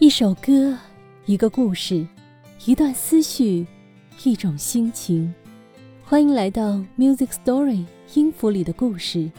一首歌，一个故事，一段思绪，一种心情。欢迎来到 Music Story 音符里的故事，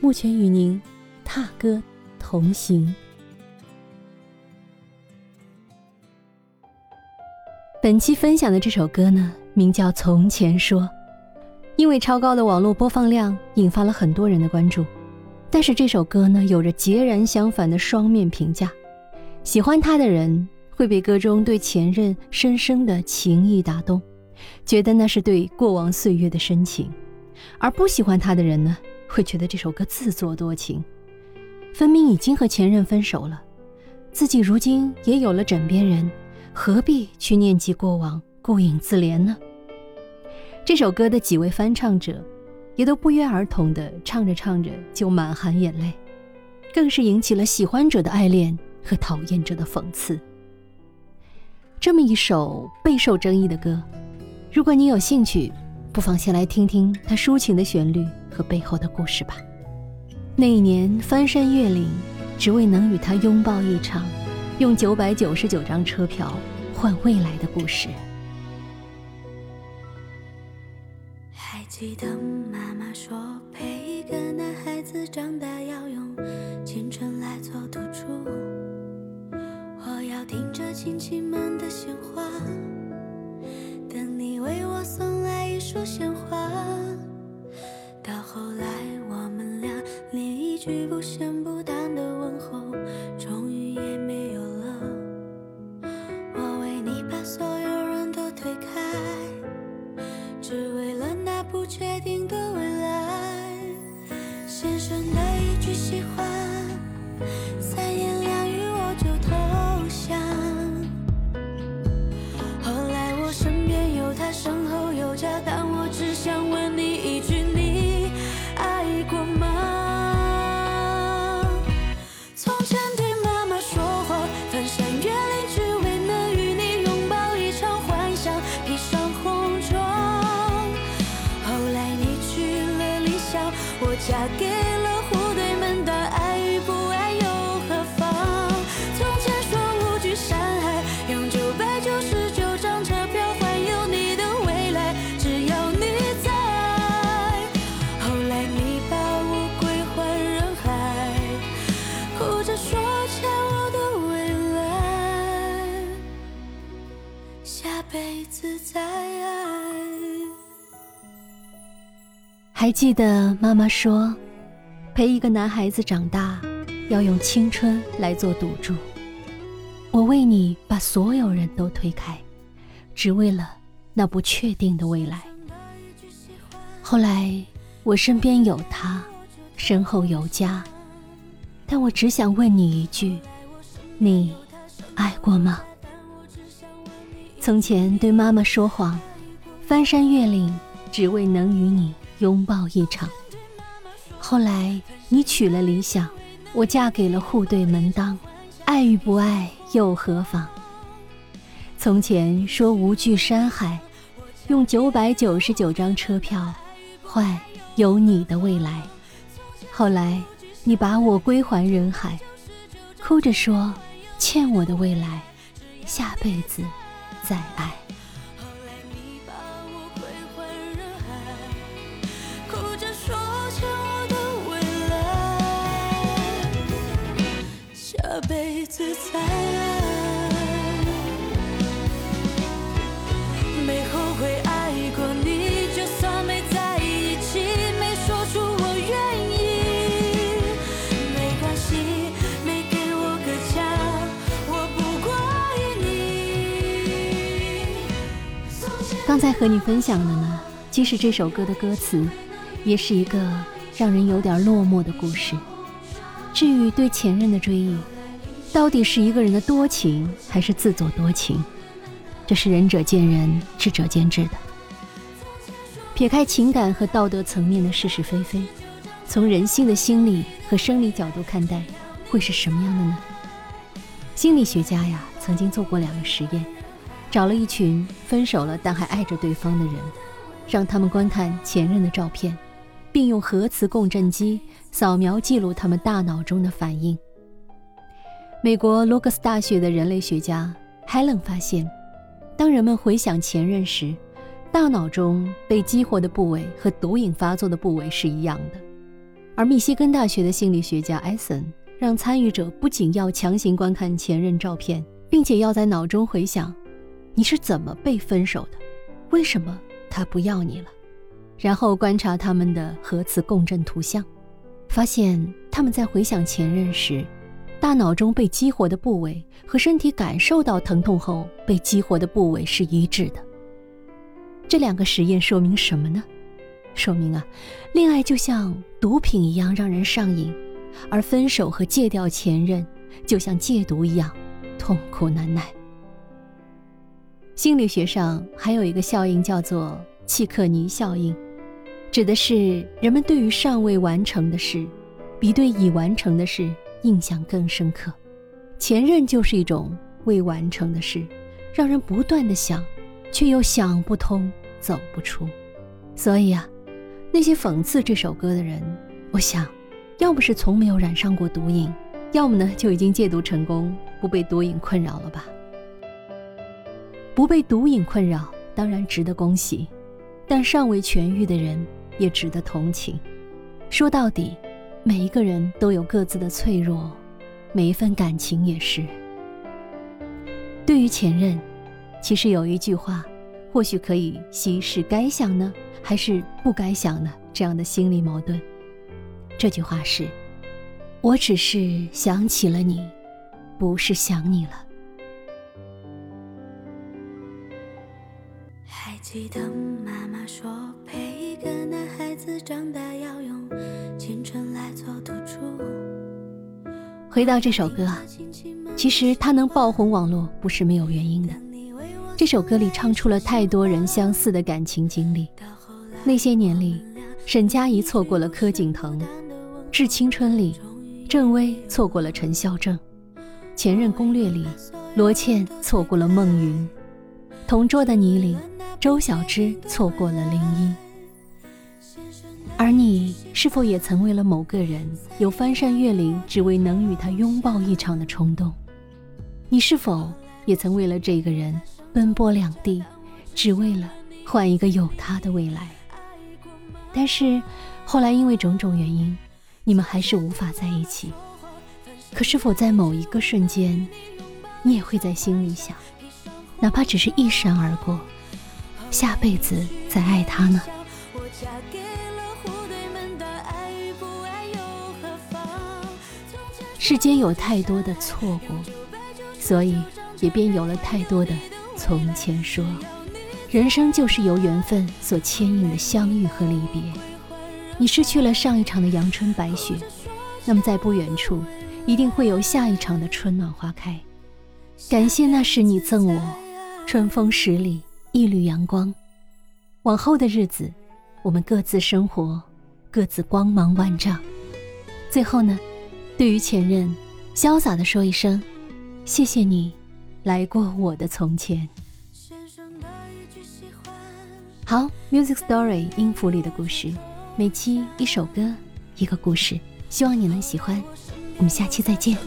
目前与您踏歌同行。本期分享的这首歌呢，名叫《从前说》，因为超高的网络播放量，引发了很多人的关注。但是这首歌呢，有着截然相反的双面评价。喜欢他的人会被歌中对前任深深的情意打动，觉得那是对过往岁月的深情；而不喜欢他的人呢，会觉得这首歌自作多情。分明已经和前任分手了，自己如今也有了枕边人，何必去念及过往，顾影自怜呢？这首歌的几位翻唱者，也都不约而同的唱着唱着就满含眼泪，更是引起了喜欢者的爱恋。和讨厌者的讽刺。这么一首备受争议的歌，如果你有兴趣，不妨先来听听它抒情的旋律和背后的故事吧。那一年翻山越岭，只为能与他拥抱一场，用九百九十九张车票换未来的故事。还记得妈妈说，陪一个男孩子长大要用青春来做赌注。听着亲戚们的闲话，等你为我送来一束鲜花。到后来，我们俩连一句不咸不想，我嫁还记得妈妈说，陪一个男孩子长大，要用青春来做赌注。我为你把所有人都推开，只为了那不确定的未来。后来我身边有他，身后有家，但我只想问你一句：你爱过吗？从前对妈妈说谎，翻山越岭，只为能与你。拥抱一场。后来你娶了理想，我嫁给了户对门当，爱与不爱又何妨？从前说无惧山海，用九百九十九张车票换有你的未来。后来你把我归还人海，哭着说欠我的未来，下辈子再爱。辈子再爱，没后悔爱过你，就算没在一起，没说出我愿意，没关系，没给我个家，我不怪你。刚才和你分享的呢，既是这首歌的歌词，也是一个让人有点落寞的故事。至于对前任的追忆。到底是一个人的多情，还是自作多情？这是仁者见仁，智者见智的。撇开情感和道德层面的是是非非，从人性的心理和生理角度看待，会是什么样的呢？心理学家呀，曾经做过两个实验，找了一群分手了但还爱着对方的人，让他们观看前任的照片，并用核磁共振机扫描记录他们大脑中的反应。美国罗格斯大学的人类学家 Helen 发现，当人们回想前任时，大脑中被激活的部位和毒瘾发作的部位是一样的。而密西根大学的心理学家艾森让参与者不仅要强行观看前任照片，并且要在脑中回想你是怎么被分手的，为什么他不要你了，然后观察他们的核磁共振图像，发现他们在回想前任时。大脑中被激活的部位和身体感受到疼痛后被激活的部位是一致的。这两个实验说明什么呢？说明啊，恋爱就像毒品一样让人上瘾，而分手和戒掉前任就像戒毒一样痛苦难耐。心理学上还有一个效应叫做契克尼效应，指的是人们对于尚未完成的事，比对已完成的事。印象更深刻，前任就是一种未完成的事，让人不断的想，却又想不通，走不出。所以啊，那些讽刺这首歌的人，我想，要不是从没有染上过毒瘾，要么呢就已经戒毒成功，不被毒瘾困扰了吧。不被毒瘾困扰，当然值得恭喜，但尚未痊愈的人也值得同情。说到底。每一个人都有各自的脆弱，每一份感情也是。对于前任，其实有一句话，或许可以稀释该想呢，还是不该想呢这样的心理矛盾。这句话是：我只是想起了你，不是想你了。还记得妈妈说，陪一个男孩子长大回到这首歌啊，其实它能爆红网络不是没有原因的。这首歌里唱出了太多人相似的感情经历。那些年里，沈佳宜错过了柯景腾；《致青春》里，郑薇错过了陈孝正；《前任攻略》里，罗茜错过了孟云；《同桌的你》里。周小栀错过了林一，而你是否也曾为了某个人有翻山越岭只为能与他拥抱一场的冲动？你是否也曾为了这个人奔波两地，只为了换一个有他的未来？但是后来因为种种原因，你们还是无法在一起。可是否在某一个瞬间，你也会在心里想，哪怕只是一闪而过？下辈子再爱他呢。世间有太多的错过，所以也便有了太多的从前说。人生就是由缘分所牵引的相遇和离别。你失去了上一场的阳春白雪，那么在不远处，一定会有下一场的春暖花开。感谢那时你赠我春风十里。一缕阳光，往后的日子，我们各自生活，各自光芒万丈。最后呢，对于前任，潇洒的说一声：谢谢你，来过我的从前。好，Music Story 音符里的故事，每期一首歌，一个故事，希望你能喜欢。我们下期再见。